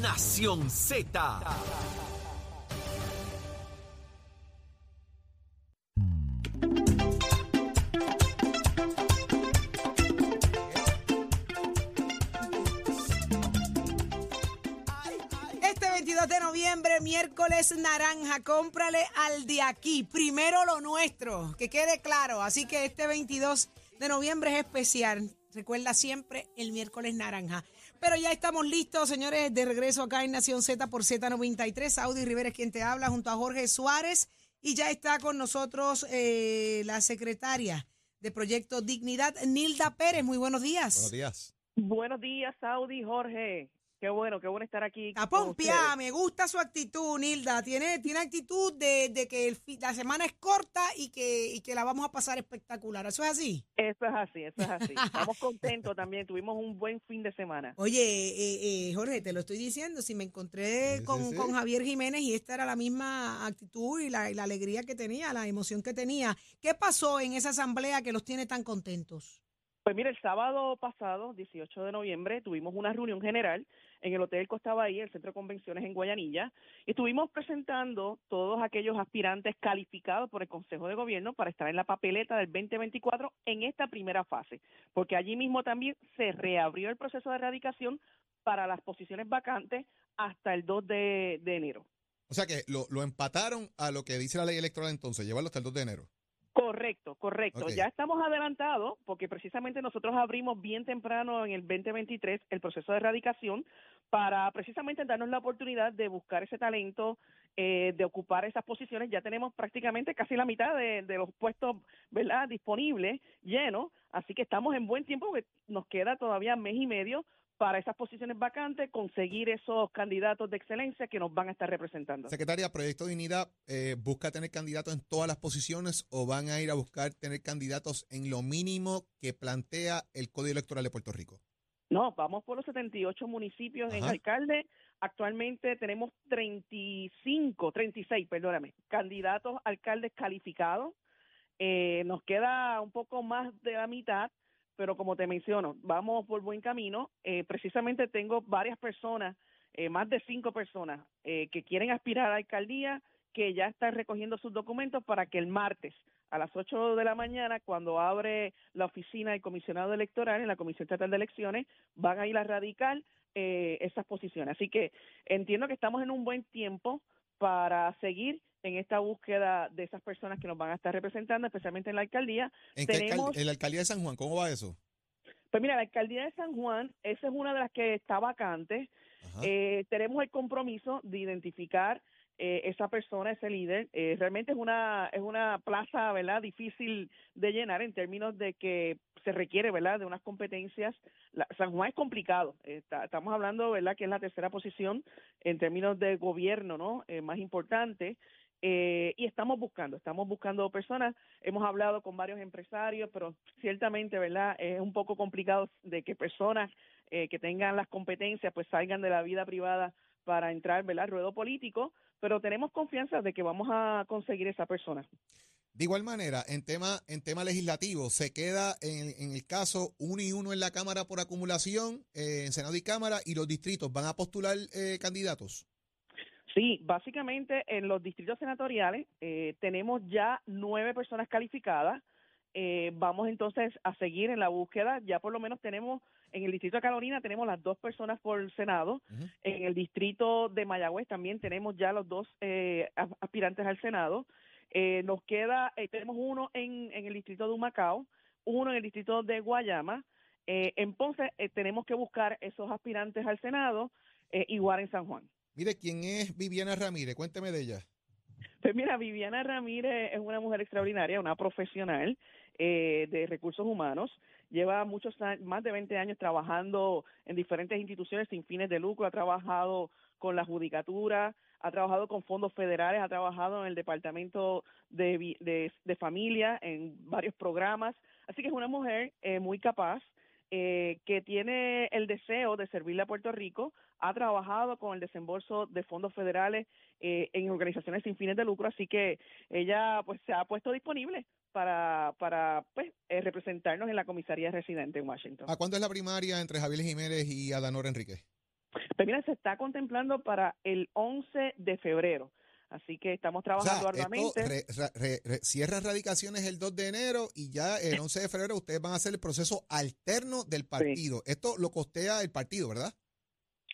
Nación Z. Este 22 de noviembre, miércoles naranja, cómprale al de aquí, primero lo nuestro, que quede claro. Así que este 22 de noviembre es especial. Recuerda siempre el miércoles naranja. Pero ya estamos listos, señores, de regreso acá en Nación Z por Z93. Audi Rivera es quien te habla junto a Jorge Suárez. Y ya está con nosotros eh, la secretaria de Proyecto Dignidad, Nilda Pérez. Muy buenos días. Buenos días. Buenos días, Saudi, Jorge. Qué bueno, qué bueno estar aquí. Está pompeada, me gusta su actitud, Nilda. Tiene, tiene actitud de, de que el fi- la semana es corta y que, y que la vamos a pasar espectacular. ¿Eso es así? Eso es así, eso es así. Estamos contentos también. Tuvimos un buen fin de semana. Oye, eh, eh, Jorge, te lo estoy diciendo, si me encontré Sí, sí, con, sí. con Javier Jiménez y esta era la misma actitud y la, y la alegría que tenía, la emoción que tenía. ¿Qué pasó en esa asamblea que los tiene tan contentos? Pues mira, el sábado pasado, 18 de noviembre, tuvimos una reunión general en el Hotel Costa Bahía, el Centro de Convenciones en Guayanilla, y estuvimos presentando todos aquellos aspirantes calificados por el Consejo de Gobierno para estar en la papeleta del 2024 en esta primera fase, porque allí mismo también se reabrió el proceso de erradicación para las posiciones vacantes hasta el 2 de, de enero. O sea que lo, lo empataron a lo que dice la ley electoral entonces, llevarlo hasta el 2 de enero. Correcto, correcto. Ya estamos adelantados porque precisamente nosotros abrimos bien temprano en el 2023 el proceso de erradicación para precisamente darnos la oportunidad de buscar ese talento, eh, de ocupar esas posiciones. Ya tenemos prácticamente casi la mitad de, de los puestos verdad disponibles, llenos, así que estamos en buen tiempo porque nos queda todavía mes y medio para esas posiciones vacantes, conseguir esos candidatos de excelencia que nos van a estar representando. Secretaria, Proyecto Dignidad eh, busca tener candidatos en todas las posiciones o van a ir a buscar tener candidatos en lo mínimo que plantea el Código Electoral de Puerto Rico. No, vamos por los 78 municipios en alcalde. Actualmente tenemos 35, 36, perdóname, candidatos alcaldes calificados. Eh, nos queda un poco más de la mitad, pero como te menciono, vamos por buen camino. Eh, precisamente tengo varias personas, eh, más de cinco personas, eh, que quieren aspirar a la alcaldía, que ya están recogiendo sus documentos para que el martes a las 8 de la mañana, cuando abre la oficina del comisionado electoral en la Comisión Estatal de Elecciones, van a ir a radicar eh, esas posiciones. Así que entiendo que estamos en un buen tiempo para seguir en esta búsqueda de esas personas que nos van a estar representando, especialmente en la alcaldía. ¿En, qué alcal- Tenemos- en la alcaldía de San Juan, ¿cómo va eso? Pues mira, la alcaldía de San Juan, esa es una de las que está vacante. Eh, tenemos el compromiso de identificar eh, esa persona, ese líder. Eh, realmente es una es una plaza, ¿verdad? Difícil de llenar en términos de que se requiere, ¿verdad? De unas competencias. La- San Juan es complicado. Eh, está- estamos hablando, ¿verdad? Que es la tercera posición en términos de gobierno, ¿no? Eh, más importante. Eh, y estamos buscando, estamos buscando personas. Hemos hablado con varios empresarios, pero ciertamente, ¿verdad? Es un poco complicado de que personas eh, que tengan las competencias pues salgan de la vida privada para entrar, ¿verdad? Al ruedo político, pero tenemos confianza de que vamos a conseguir esa persona. De igual manera, en tema, en tema legislativo, se queda en, el caso uno y uno en la Cámara por acumulación, eh, en Senado y Cámara, y los distritos van a postular eh, candidatos. Sí, básicamente en los distritos senatoriales eh, tenemos ya nueve personas calificadas. Eh, vamos entonces a seguir en la búsqueda. Ya por lo menos tenemos en el distrito de Carolina tenemos las dos personas por el Senado. En el distrito de Mayagüez también tenemos ya los dos eh, aspirantes al Senado. Eh, nos queda, eh, tenemos uno en, en el distrito de Humacao, uno en el distrito de Guayama. Eh, en Ponce eh, tenemos que buscar esos aspirantes al Senado, eh, igual en San Juan. Mire, ¿quién es Viviana Ramírez? Cuénteme de ella. Pues mira, Viviana Ramírez es una mujer extraordinaria, una profesional eh, de recursos humanos. Lleva muchos más de 20 años trabajando en diferentes instituciones sin fines de lucro. Ha trabajado con la judicatura, ha trabajado con fondos federales, ha trabajado en el departamento de, de, de familia, en varios programas. Así que es una mujer eh, muy capaz. Eh, que tiene el deseo de servirle a Puerto Rico, ha trabajado con el desembolso de fondos federales eh, en organizaciones sin fines de lucro, así que ella pues se ha puesto disponible para para pues eh, representarnos en la comisaría residente en Washington. ¿A cuándo es la primaria entre Javier Jiménez y Adanor Enrique? Pues mira, se está contemplando para el 11 de febrero. Así que estamos O sea, trabajando esto arduamente. re- ra- re- re- cierra radicaciones el 2 de enero y ya el 11 de febrero ustedes van a hacer el proceso alterno del partido. Esto lo costea el partido, ¿verdad?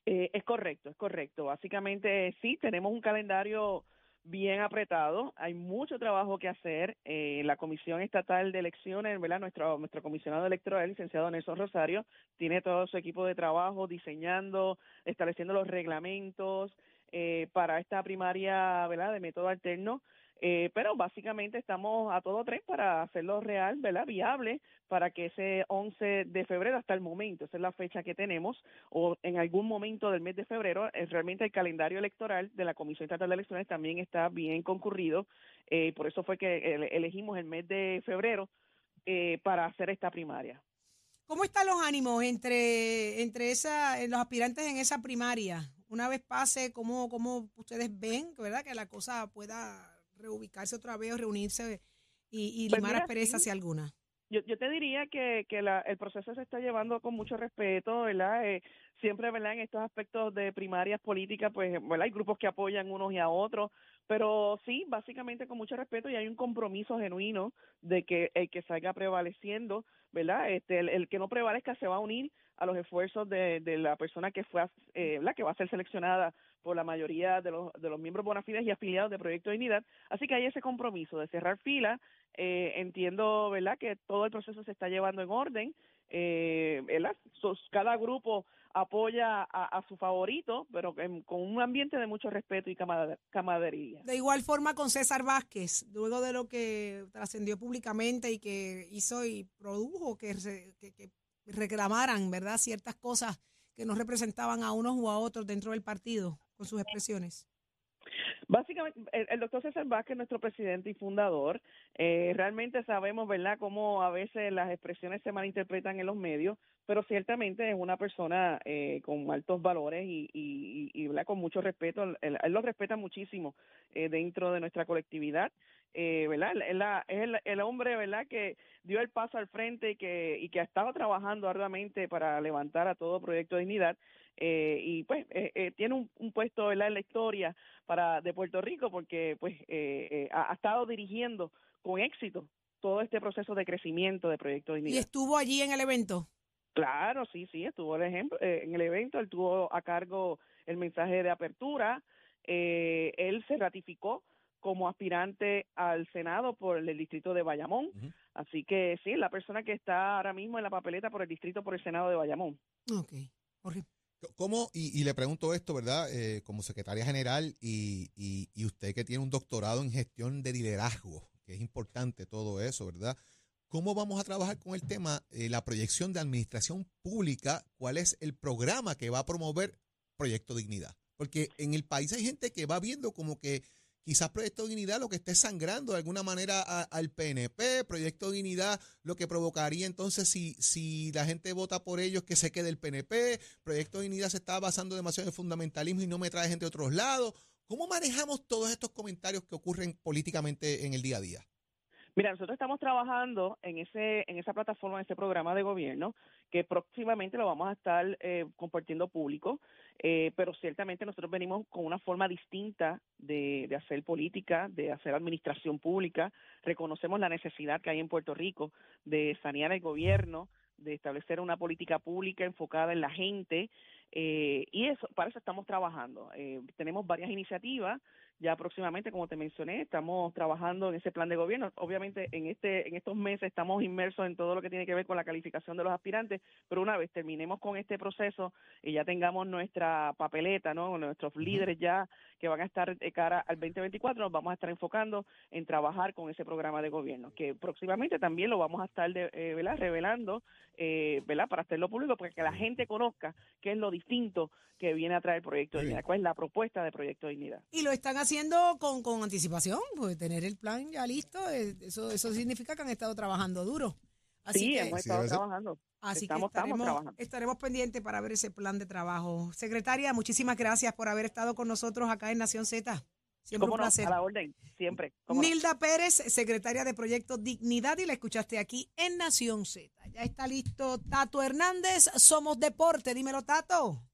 Eh, es correcto, es correcto. Básicamente sí, tenemos un calendario bien apretado. Hay mucho trabajo que hacer. Eh, la Comisión Estatal de Elecciones, ¿verdad? Nuestro, nuestro comisionado electoral, el licenciado Nelson Rosario, tiene todo su equipo de trabajo diseñando, estableciendo los reglamentos eh, para esta primaria, ¿verdad? De método alterno. Eh, pero básicamente estamos a todo tren para hacerlo real, ¿verdad? Viable para que ese 11 de febrero, hasta el momento, esa es la fecha que tenemos, o en algún momento del mes de febrero, eh, realmente el calendario electoral de la Comisión Estatal de Elecciones también está bien concurrido, eh, por eso fue que ele- elegimos el mes de febrero eh, para hacer esta primaria. ¿Cómo están los ánimos entre, entre esa, eh, los aspirantes en esa primaria? Una vez pase, ¿cómo, cómo ustedes ven verdad, que la cosa pueda reubicarse otra vez o reunirse y, y Pues limar mira, asperezas sí. si alguna? Yo, yo te diría que, que la, el proceso se está llevando con mucho respeto, ¿verdad? Eh, siempre, ¿verdad? En estos aspectos de primarias políticas, pues, ¿verdad? Hay grupos que apoyan unos y a otros, pero sí, básicamente con mucho respeto y hay un compromiso genuino de que el que salga prevaleciendo, ¿verdad? Este, el, el que no prevalezca se va a unir a los esfuerzos de, de la persona que fue, eh, ¿verdad? Que va a ser seleccionada por la mayoría de los, de los miembros bona fides y afiliados de Proyecto Dignidad. Así que hay ese compromiso de cerrar fila. Eh, entiendo, ¿verdad?, que todo el proceso se está llevando en orden. Eh, ¿verdad? Cada grupo apoya a, a su favorito, pero en- con un ambiente de mucho respeto y camaradería. De igual forma con César Vázquez, luego de lo que trascendió públicamente y que hizo y produjo que- que reclamaran, ¿verdad?, ciertas cosas que no representaban a unos u a otros dentro del partido con sus expresiones. Básicamente, el, el doctor César Vázquez, nuestro presidente y fundador, eh, realmente sabemos, ¿verdad?, cómo a veces las expresiones se malinterpretan en los medios, pero ciertamente es una persona eh, con altos valores y, y, y, y, con mucho respeto. Él, él lo respeta muchísimo eh, dentro de nuestra colectividad. Eh, ¿verdad? Él la- es el, el hombre, ¿verdad?, que dio el paso al frente y que, y que ha estado trabajando arduamente para levantar a todo Proyecto de Dignidad. Eh, y pues eh, eh, tiene un, un puesto ¿verdad? en la historia para de Puerto Rico porque pues eh, eh, ha, ha estado dirigiendo con éxito todo este proceso de crecimiento de Proyecto de Y Dignidad. estuvo allí en el evento. Claro, sí, sí, estuvo el ejemplo, en el evento, él tuvo a cargo el mensaje de apertura, eh, él se ratificó como aspirante al Senado por el distrito de Bayamón, así que sí, la persona que está ahora mismo en la papeleta por el distrito por el Senado de Bayamón. Ok, horrible. ¿Cómo? Y, y le pregunto esto, ¿verdad? Eh, como secretaria general y, y- y usted que tiene un doctorado en gestión de liderazgo, que es importante todo eso, ¿verdad? ¿Cómo vamos a trabajar con el tema, eh, la proyección de administración pública? ¿Cuál es el programa que va a promover Proyecto Dignidad? Porque en el país hay gente que va viendo como que quizás Proyecto Dignidad lo que esté sangrando de alguna manera al PNP, Proyecto Dignidad lo que provocaría entonces si, si la gente vota por ellos que se quede el PNP, Proyecto Dignidad se está basando demasiado en fundamentalismo y no me trae gente de otros lados. ¿Cómo manejamos todos estos comentarios que ocurren políticamente en el día a día? Mira, nosotros estamos trabajando en ese en esa plataforma, en ese programa de gobierno, que próximamente lo vamos a estar eh, compartiendo público, eh, pero ciertamente nosotros venimos con una forma distinta de, hacer política, de hacer administración pública. Reconocemos la necesidad que hay en Puerto Rico de sanear el gobierno, de establecer una política pública enfocada en la gente, eh, y eso para eso estamos trabajando. Eh, tenemos varias iniciativas ya próximamente, como te mencioné, estamos trabajando en ese plan de gobierno. Obviamente, en este en estos meses estamos inmersos en todo lo que tiene que ver con la calificación de los aspirantes, pero una vez terminemos con este proceso y ya tengamos nuestra papeleta, ¿no? Nuestros líderes ya que van a estar de cara al 2024, nos vamos a estar enfocando en trabajar con ese programa de gobierno, que próximamente también lo vamos a estar de, eh, ¿verdad? revelando, eh, ¿verdad? Para hacerlo público, para que la gente conozca qué es lo distinto que viene a traer el Proyecto de. Dignidad, cuál es la propuesta de Proyecto de Dignidad. Y lo están haciendo con, con anticipación, pues tener el plan ya listo, eh, eso, eso significa que han estado trabajando duro. Así sí, que, hemos estado trabajando. así estamos- que estamos estaremos, trabajando. estaremos pendientes para ver ese plan de trabajo. Secretaria, muchísimas gracias por haber estado con nosotros acá en Nación Z. Siempre ¿Cómo un no? placer. A la orden, siempre. ¿Cómo no? Nilda Pérez, secretaria de Proyecto Dignidad, y la escuchaste aquí en Nación Z. Ya está listo Tato Hernández, Somos Deporte. Dímelo, Tato.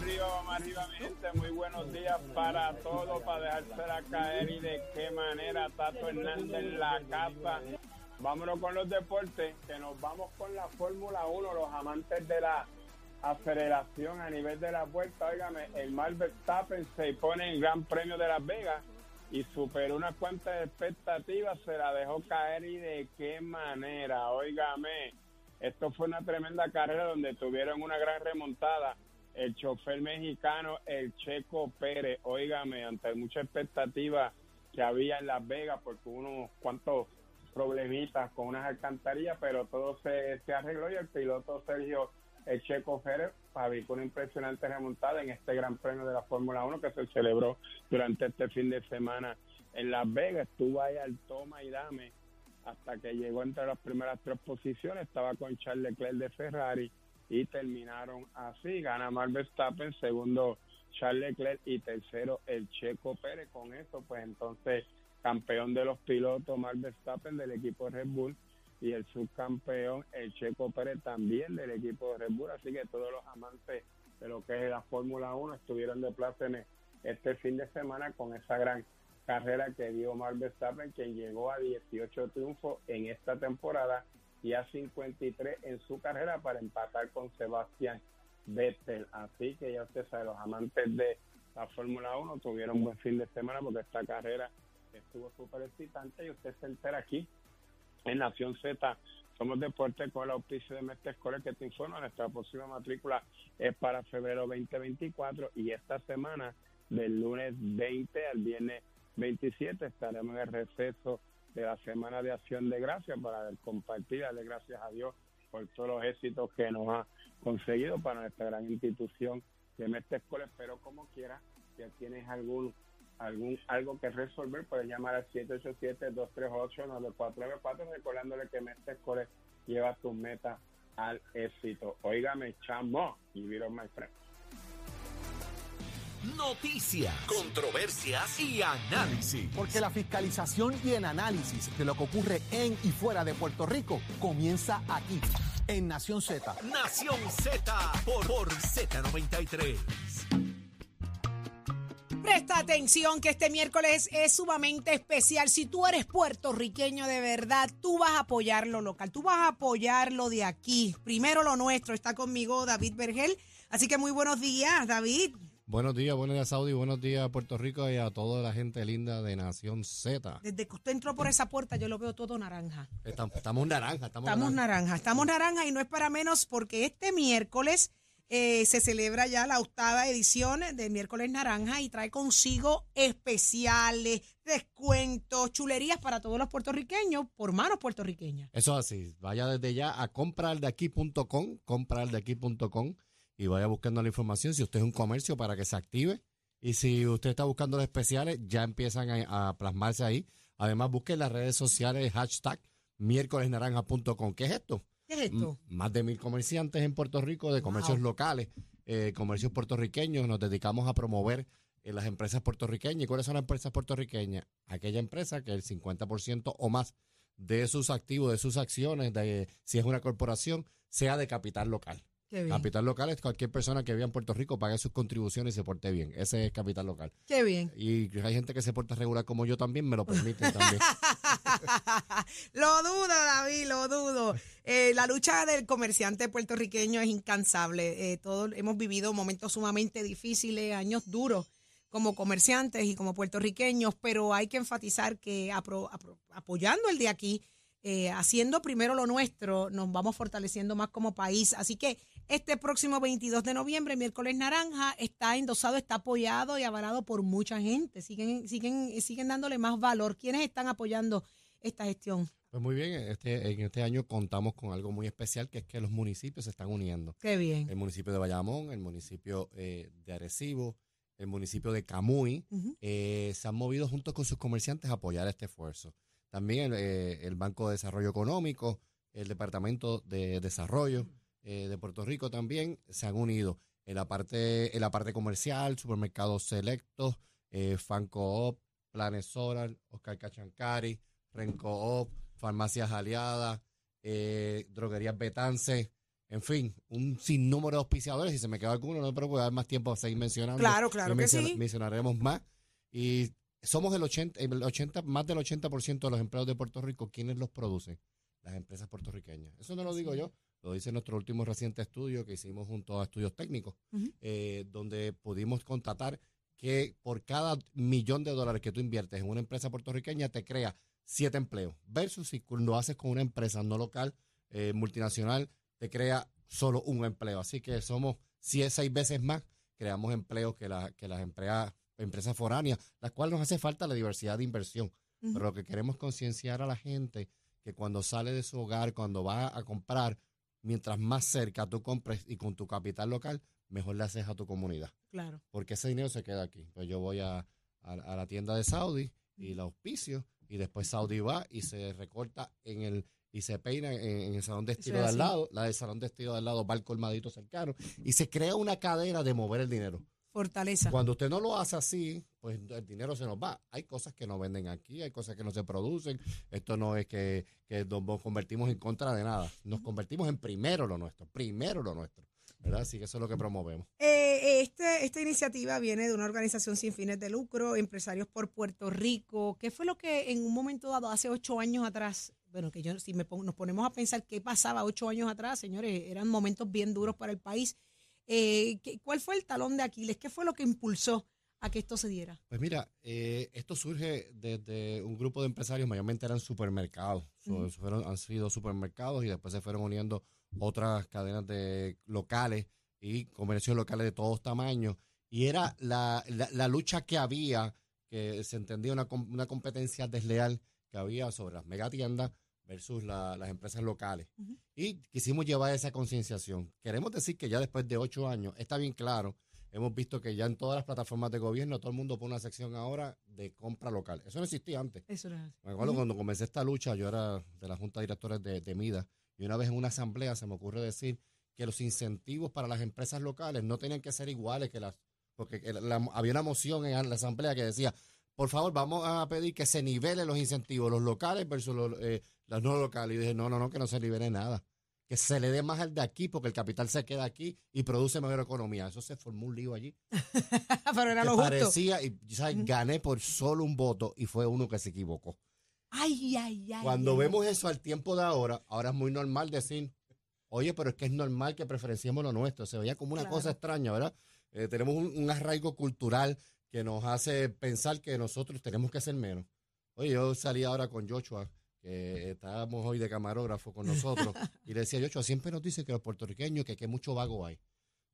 Arriba, vamos arriba, mi gente. Muy buenos días para todos, para dejársela caer y de qué manera Tato Hernández en la casa. Vámonos con los deportes, que nos vamos con la Fórmula 1, los amantes de la aceleración a nivel de la vuelta. Óigame, el Max Verstappen se pone en Gran Premio de Las Vegas y superó unas cuantas expectativas, se la dejó caer y de qué manera. Óigame, esto fue una tremenda carrera donde tuvieron una gran remontada. El chofer mexicano, el Checo Pérez, óigame, ante mucha expectativa que había en Las Vegas, porque unos cuantos problemitas con unas alcantarillas, pero todo se, se arregló y el piloto Sergio el Checo Pérez fabricó una impresionante remontada en este Gran Premio de la Fórmula 1 que se celebró durante este fin de semana en Las Vegas. Estuvo ahí al toma y dame hasta que llegó entre las primeras tres posiciones. Estaba con Charles Leclerc de Ferrari y terminaron así. Gana Max Verstappen, segundo Charles Leclerc y tercero el Checo Pérez. Con eso, pues entonces campeón de los pilotos Max Verstappen del equipo Red Bull y el subcampeón, el Checo Pérez, también del equipo de Red Bull. Así que todos los amantes de lo que es la Fórmula 1 estuvieron de en este fin de semana con esa gran carrera que dio Max Verstappen, quien llegó a 18 triunfos en esta temporada y a 53 en su carrera para empatar con Sebastián Vettel. Así que ya usted sabe, los amantes de la Fórmula 1 tuvieron un buen fin de semana porque esta carrera estuvo súper excitante y usted se entera aquí en Nación Z. Somos Deporte con el auspicio de Mestre Escolar que te informa. Nuestra próxima matrícula es para febrero 2024 y esta semana, del lunes 20 al viernes 27, estaremos en el receso de la Semana de Acción de Gracias para compartir, darle gracias a Dios por todos los éxitos que nos ha conseguido para nuestra gran institución de Mestre Escolar. Pero como quiera, si tienes algún algún algo que resolver, puedes llamar al 787-238-9494, recordándole que Mestre Core lleva tus metas al éxito. Óigame, chamo, y vieron my friend. Noticias, controversias y análisis. Porque la fiscalización y el análisis de lo que ocurre en y fuera de Puerto Rico comienza aquí, en Nación Z. Nación Z por, por Z93. Presta atención que este miércoles es sumamente especial. Si tú eres puertorriqueño de verdad, tú vas a apoyar lo local, tú vas a apoyar lo de aquí. Primero lo nuestro. Está conmigo David Bergel. Así que muy buenos días, David. Buenos días, buenos días Saudi, buenos días a Puerto Rico y a toda la gente linda de Nación Z. Desde que usted entró por esa puerta yo lo veo todo naranja. Estamos, estamos naranja, estamos, Estamos naranja, estamos naranja y no es para menos porque este miércoles eh, se celebra ya la octava edición de Miércoles Naranja y trae consigo especiales, descuentos, chulerías para todos los puertorriqueños por manos puertorriqueñas. Eso es así. Vaya desde ya a comprardeaquí.com, comprardeaquí.com y vaya buscando la información si usted es un comercio para que se active. Y si usted está buscando los especiales, ya empiezan a, a plasmarse ahí. Además, busque en las redes sociales hashtag miércolesnaranja.com. ¿Qué es esto? ¿Qué es esto? M- Más de mil comerciantes en Puerto Rico de comercios Wow. locales, eh, comercios puertorriqueños. Nos dedicamos a promover eh, las empresas puertorriqueñas. ¿Y cuáles son las empresas puertorriqueñas? Aquella empresa que el 50% o más de sus activos, de sus acciones, de si es una corporación, sea de capital local. Capital local es cualquier persona que viva en Puerto Rico, pague sus contribuciones y se porte bien. Ese es capital local. Qué bien. Y hay gente que se porta regular como yo también, me lo permiten también. lo dudo, David, lo dudo. Eh, la lucha del comerciante puertorriqueño es incansable. Eh, todos hemos vivido momentos sumamente difíciles, años duros como comerciantes y como puertorriqueños, pero hay que enfatizar que apro- apro- apoyando el de aquí, eh, haciendo primero lo nuestro, nos vamos fortaleciendo más como país. Así que este próximo 22 de noviembre, miércoles naranja, está endosado, está apoyado y avalado por mucha gente. Siguen, siguen, siguen dándole más valor. ¿Quiénes están apoyando esta gestión? Pues muy bien, este, en este año contamos con algo muy especial, que es que los municipios se están uniendo. Qué bien. El municipio de Bayamón, el municipio eh, de Arecibo, el municipio de Camuy, eh, se han movido junto con sus comerciantes a apoyar este esfuerzo. También el, eh, el Banco de Desarrollo Económico, el Departamento de Desarrollo eh, de Puerto Rico también se han unido en la parte, en la parte comercial, supermercados selectos, eh, Fancoop, Planes Solar, Oscar Cachancari, Rencoop, Farmacias Aliadas, eh, Droguerías Betance, En fin, un sinnúmero de auspiciadores. Si se me queda alguno, no me preocupe, dar más tiempo a seguir mencionando. Claro, claro que sí. Mencionaremos más. Y somos el 80, el 80, más del 80% de los empleos de Puerto Rico. ¿Quiénes los producen? Las empresas puertorriqueñas. Eso no lo digo yo, lo dice nuestro último reciente estudio que hicimos junto a estudios técnicos, eh, donde pudimos constatar que por cada millón de dólares que tú inviertes en una empresa puertorriqueña te crea siete empleos, versus si lo haces con una empresa no local, eh, multinacional, te crea solo un empleo. Así que somos si es seis veces más, creamos empleos que, la- que las empresas, empresas foráneas, las cuales nos hace falta la diversidad de inversión. Pero lo que queremos concienciar a la gente que cuando sale de su hogar, cuando va a comprar, mientras más cerca tú compres y con tu capital local, mejor le haces a tu comunidad. Claro. Porque ese dinero se queda aquí. Pues yo voy a, a- a la tienda de Saudi y la auspicio y después Saudi va y se recorta en el y se peina en, en el salón de estilo es de al lado, la del salón de estilo de al lado va al colmadito cercano y se crea una cadena de mover el dinero. Fortaleza. Cuando usted no lo hace así, pues el dinero se nos va. Hay cosas que no venden aquí, hay cosas que no se producen. Esto no es que, que nos convertimos en contra de nada. Nos convertimos en primero lo nuestro, primero lo nuestro. ¿Verdad? Así que eso es lo que promovemos. Eh, este, esta iniciativa viene de una organización sin fines de lucro, Empresarios por Puerto Rico. ¿Qué fue lo que en un momento dado, hace ocho años atrás, bueno, que yo, si me pon- nos ponemos a pensar qué pasaba ocho años atrás, señores, eran momentos bien duros para el país. Eh, ¿qué- ¿Cuál fue el talón de Aquiles? ¿Qué fue lo que impulsó a que esto se diera? Pues mira, eh, esto surge desde un grupo de empresarios, mayormente eran supermercados. So, Ujú. fueron, han sido supermercados y después se fueron uniendo otras cadenas de locales y comercios locales de todos tamaños. Y era la, la, la lucha que había, que se entendía una, una competencia desleal que había sobre las megatiendas versus la- las empresas locales. Y quisimos llevar esa concienciación. Queremos decir que ya después de ocho años, está bien claro, hemos visto que ya en todas las plataformas de gobierno todo el mundo pone una sección ahora de compra local. Eso no existía antes. Eso era así. Me acuerdo cuando comencé esta lucha, yo era de la Junta de Directores de, de MIDA, y una vez en una asamblea se me ocurre decir que los incentivos para las empresas locales no tenían que ser iguales que las... Porque la- había una moción en la asamblea que decía, por favor, vamos a pedir que se nivelen los incentivos, los locales versus los, eh, los no locales. Y dije, no, no, no, que no se nivele nada. Que se le dé más al de aquí porque el capital se queda aquí y produce mejor economía. Eso se formó un lío allí. Pero era que lo justo. parecía, y ¿sabes? Gané por solo un voto y fue uno que se equivocó. Ay, ay, ay. Cuando ay. vemos eso al tiempo de ahora, ahora es muy normal decir, oye, pero es que es normal que preferenciemos lo nuestro. Se veía como una Claro. cosa extraña, ¿verdad? Eh, tenemos un, un arraigo cultural que nos hace pensar que nosotros tenemos que ser menos. Oye, yo salí ahora con Joshua, que estábamos hoy de camarógrafo con nosotros, y le decía, Joshua, siempre nos dice que los puertorriqueños, que, que mucho vago hay.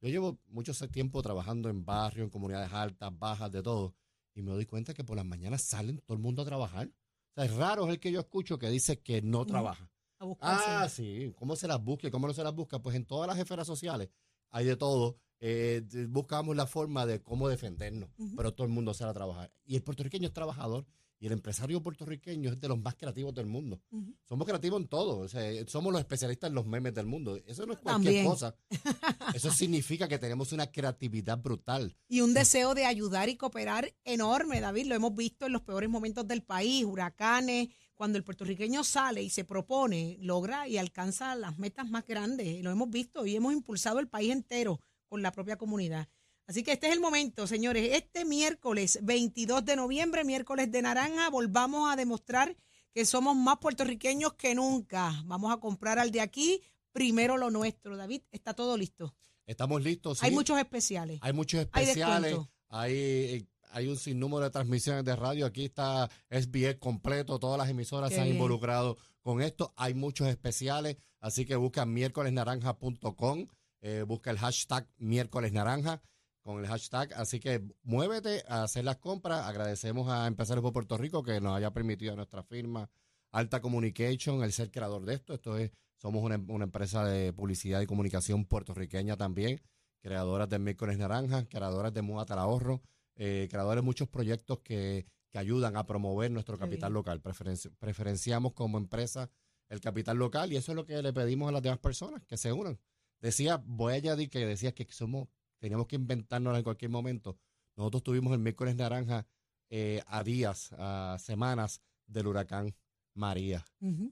Yo llevo mucho tiempo trabajando en barrios, en comunidades altas, bajas, de todo, y me doy cuenta que por las mañanas salen todo el mundo a trabajar. O sea, es raro es el que yo escucho que dice que no trabaja. A. Ah, sí. ¿Cómo se las busca y cómo no se las busca? Pues en todas las esferas sociales hay de todo. Eh, buscamos la forma de cómo defendernos, pero todo el mundo sale a trabajar. Y el puertorriqueño es trabajador y el empresario puertorriqueño es de los más creativos del mundo. Somos creativos en todo. O sea, somos los especialistas en los memes del mundo. Eso no es cualquier También. cosa. Eso significa que tenemos una creatividad brutal. Y un deseo de ayudar y cooperar enorme, David. Lo hemos visto en los peores momentos del país, huracanes. Cuando el puertorriqueño sale y se propone, logra y alcanza las metas más grandes. Lo hemos visto y hemos impulsado el país entero con la propia comunidad. Así que este es el momento, señores. Este miércoles 22 de noviembre, miércoles de naranja, volvamos a demostrar que somos más puertorriqueños que nunca. Vamos a comprar al de aquí, primero lo nuestro. David, está todo listo. Estamos listos. Hay sí. muchos especiales. Hay muchos Hay especiales. descuento. Hay, hay un sinnúmero de transmisiones de radio. Aquí está SBS completo. Todas las emisoras Qué se han bien. involucrado con esto. Hay muchos especiales. Así que busca miércolesnaranja.com. Eh, busca el hashtag miércoles naranja con el hashtag. Así que muévete a hacer las compras. Agradecemos a Empresarios por Puerto Rico que nos haya permitido a nuestra firma Alta Communication el ser creador de esto. Esto es, somos una, una empresa de publicidad y comunicación puertorriqueña también creadoras de Miércoles Naranja, creadoras de Muata al Ahorro, eh, creadores de muchos proyectos que, que ayudan a promover nuestro capital local. Preferenci- preferenciamos como empresa el capital local y eso es lo que le pedimos a las demás personas, que se unan. Decía, voy a añadir que decía que somos, teníamos que inventarnos en cualquier momento. Nosotros tuvimos el Miércoles Naranja eh, a días, a semanas del huracán María.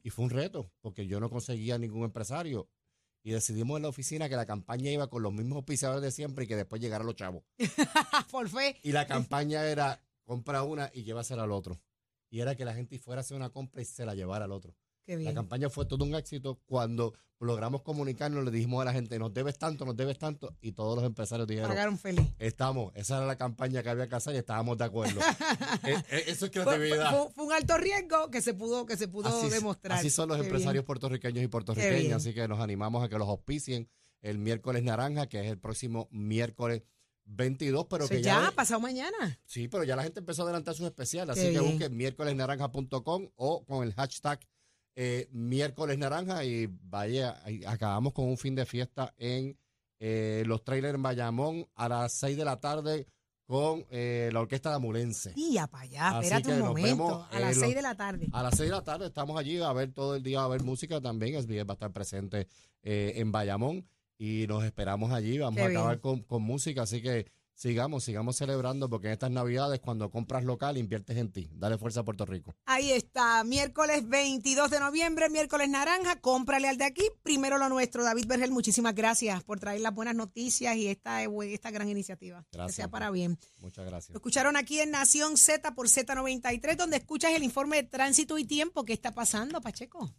Y fue un reto, porque yo no conseguía ningún empresario. y decidimos en la oficina que la campaña iba con los mismos auspiciadores de siempre y que después llegaran los chavos. Por fe. Y la campaña era compra una y llévasela al otro. Y era que la gente fuera a hacer una compra y se la llevara al otro. Qué La campaña fue todo un éxito. Cuando logramos comunicarnos, le dijimos a la gente, nos debes tanto, nos debes tanto. Y todos los empresarios dijeron, Pagaron feliz. estamos, esa era la campaña que había que hacer y estábamos de acuerdo. Eh, eh, eso es Fue, creatividad. fue- fue un alto riesgo que se pudo, que se pudo Así, demostrar. así son los Qué empresarios bien. puertorriqueños y puertorriqueñas. Así que nos animamos a que los auspicien el miércoles naranja, que es el próximo miércoles 22, pero que ya, ya... pasado mañana. Sí, pero ya la gente empezó a adelantar sus especiales, Qué así que busquen miércolesnaranja.com o con el hashtag eh, miércoles naranja y vaya, acabamos con un fin de fiesta en eh, los trailers en Bayamón a las 6 de la tarde con eh, la orquesta de Amulense. Día para allá, Así espérate un momento. vemos A las en 6 los- de la tarde. A las 6 de la tarde estamos allí a ver todo el día, a ver música también. SBS va a estar presente eh, en Bayamón y nos esperamos allí. Vamos Qué a bien. acabar con, con música, así que sigamos, sigamos celebrando porque en estas navidades cuando compras local inviertes en ti. Dale fuerza a Puerto Rico. Ahí está, miércoles 22 de noviembre, miércoles naranja, cómprale al de aquí, primero lo nuestro. David Bergel, muchísimas gracias por traer las buenas noticias y esta, eh, esta gran iniciativa. Que Gracias. sea para bien. Muchas gracias. Lo escucharon aquí en Nación Z por Z93, donde escuchas el informe de tránsito y tiempo. ¿Qué está pasando, Pacheco?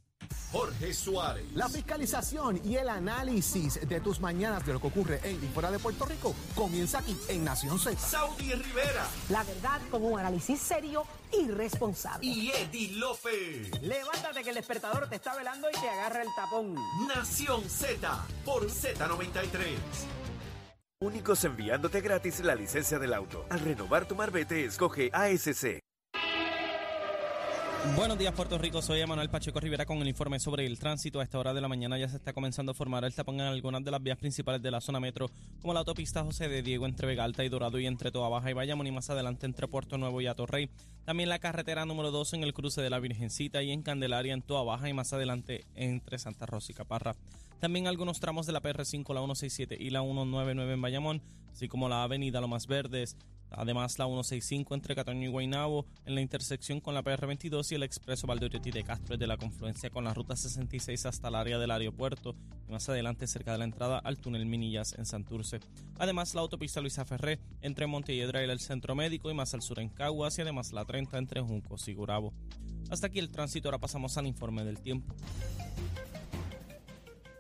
Jorge Suárez. La fiscalización y el análisis de tus mañanas de lo que ocurre en y fuera de Puerto Rico comienza aquí en Nación Z. Saudi Rivera. La verdad con un análisis serio y responsable. Y Eddie Lofe. Levántate que el despertador te está velando y te agarra el tapón. Nación Z por Z93. Únicos enviándote gratis la licencia del auto. Al renovar tu marbete, escoge ASC. Buenos días Puerto Rico, soy Emanuel Pacheco Rivera con el informe sobre el tránsito. A esta hora de la mañana ya se está comenzando a formar el tapón en algunas de las vías principales de la zona metro, como la autopista José de Diego entre Vega Alta y Dorado y entre Toa Baja y Bayamón y más adelante entre Puerto Nuevo y Atorrey. También la carretera número 2 en el cruce de la Virgencita y en Candelaria en Toa Baja y más adelante entre Santa Rosa y Caparra. También algunos tramos de la PR5, la 167 y la 199 en Bayamón, así como la avenida Lomas Verdes, Además, la 165 entre Cataño y Guaynabo en la intersección con la PR22 y el expreso Valdoriotti de Castro de la confluencia con la ruta 66 hasta el área del aeropuerto y más adelante cerca de la entrada al túnel Minillas en Santurce. Además, la autopista Luisa Ferré entre Montelledra y el centro médico y más al sur en Caguas y además la 30 entre Juncos y Gurabo. Hasta aquí el tránsito, ahora pasamos al informe del tiempo.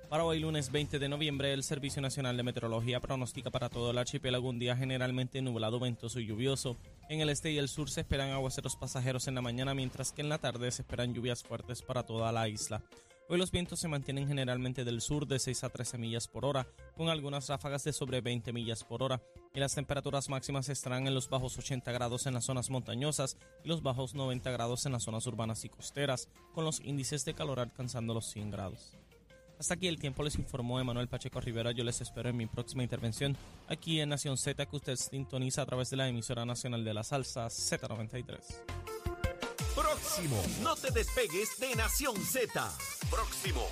Para hoy lunes 20 de noviembre, el Servicio Nacional de Meteorología pronostica para todo el archipiélago un día generalmente nublado, ventoso y lluvioso. En el este y el sur se esperan aguaceros pasajeros en la mañana, mientras que en la tarde se esperan lluvias fuertes para toda la isla. Hoy los vientos se mantienen generalmente del sur de 6 a 13 millas por hora, con algunas ráfagas de sobre 20 millas por hora, y las temperaturas máximas estarán en los bajos 80 grados en las zonas montañosas y los bajos 90 grados en las zonas urbanas y costeras, con los índices de calor alcanzando los 100 grados. Hasta aquí el tiempo les informó Emanuel Pacheco Rivera. Yo les espero en mi próxima intervención aquí en Nación Z, que usted sintoniza a través de la emisora nacional de la salsa Z93. Próximo. No te despegues de Nación Z. Próximo.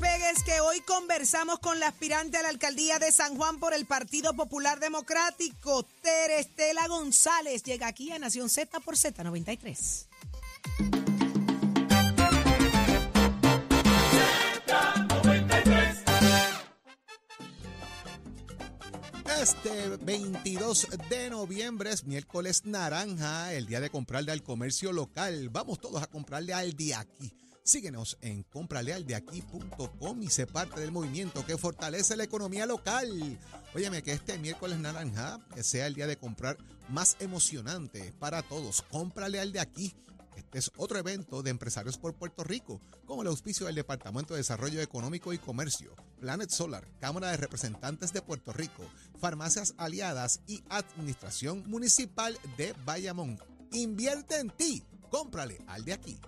Pegues que hoy conversamos con la aspirante a la alcaldía de San Juan por el Partido Popular Democrático, Terestela González. Llega aquí a Nación Z por Z93. Este 22 de noviembre es miércoles naranja, el día de comprarle al comercio local. Vamos todos a comprarle al de aquí. Síguenos en compralealdeaquí.com y sé parte del movimiento que fortalece la economía local. Óyeme, que este miércoles naranja sea el día de comprar más emocionante para todos. Cómprale al de aquí. Este es otro evento de empresarios por Puerto Rico, como el auspicio del Departamento de Desarrollo Económico y Comercio, Planet Solar, Cámara de Representantes de Puerto Rico, Farmacias Aliadas y Administración Municipal de Bayamón. Invierte en ti. Cómprale al de aquí.